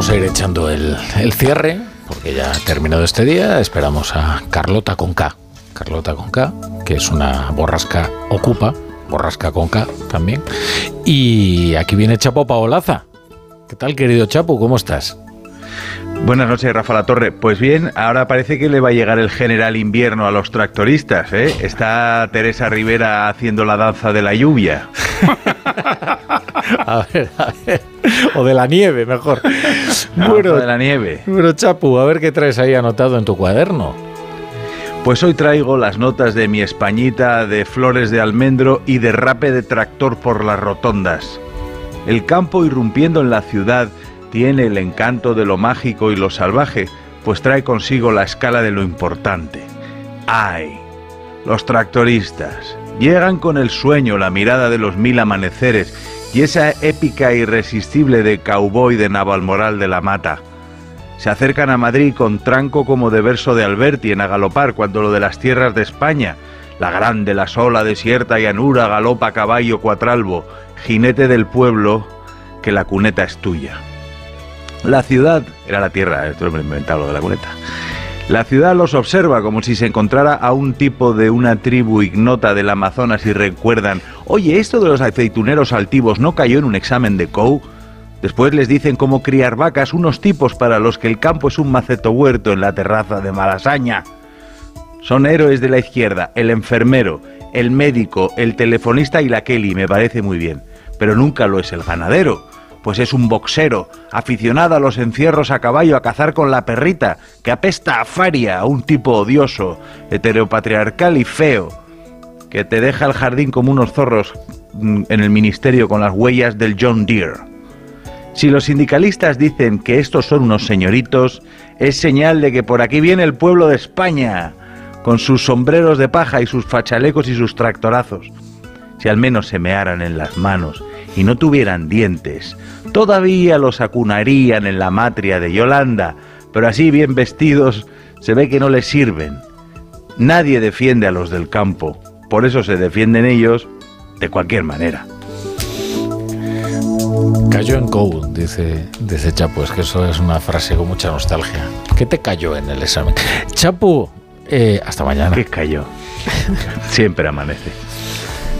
aprovechando el, el cierre, porque ya ha terminado este día, esperamos a Carlota con K. Carlota con K, que es una borrasca ocupa, borrasca con K también. Y aquí viene Chapo Paolaza. ¿Qué tal, querido Chapo? ¿Cómo estás? Buenas noches, Rafa La Torre. Pues bien, ahora parece que le va a llegar el general invierno a los tractoristas. ¿eh? Está Teresa Rivera haciendo la danza de la lluvia. a ver, a ver. O de la nieve, mejor. bueno, de la nieve. Bueno, Chapu, a ver qué traes ahí anotado en tu cuaderno. Pues hoy traigo las notas de mi Españita, de flores de almendro y de rape de tractor por las rotondas. El campo irrumpiendo en la ciudad tiene el encanto de lo mágico y lo salvaje, pues trae consigo la escala de lo importante. ¡Ay! Los tractoristas llegan con el sueño, la mirada de los mil amaneceres y esa épica irresistible de cowboy de Navalmoral de la Mata. Se acercan a Madrid con tranco como de verso de Alberti en Agalopar cuando lo de las tierras de España, la grande, la sola, desierta llanura, galopa caballo cuatralbo, jinete del pueblo, que la cuneta es tuya. La ciudad, era la tierra, esto lo he inventado lo de la cuneta. La ciudad los observa como si se encontrara a un tipo de una tribu ignota del Amazonas y recuerdan, oye, esto de los aceituneros altivos no cayó en un examen de COU. Después les dicen cómo criar vacas, unos tipos para los que el campo es un maceto huerto en la terraza de Malasaña. Son héroes de la izquierda, el enfermero, el médico, el telefonista y la Kelly, me parece muy bien. Pero nunca lo es el ganadero pues es un boxero, aficionado a los encierros a caballo, a cazar con la perrita, que apesta a faria, a un tipo odioso, heteropatriarcal y feo, que te deja el jardín como unos zorros mm, en el ministerio con las huellas del John Deere. Si los sindicalistas dicen que estos son unos señoritos, es señal de que por aquí viene el pueblo de España, con sus sombreros de paja y sus fachalecos y sus tractorazos. Si al menos se mearan en las manos y no tuvieran dientes, todavía los acunarían en la matria de Yolanda, pero así bien vestidos se ve que no les sirven. Nadie defiende a los del campo, por eso se defienden ellos de cualquier manera. Cayó en Code, dice, dice Chapo, es que eso es una frase con mucha nostalgia. ¿Qué te cayó en el examen? Chapo, eh, hasta mañana. ¿Qué cayó? Siempre amanece.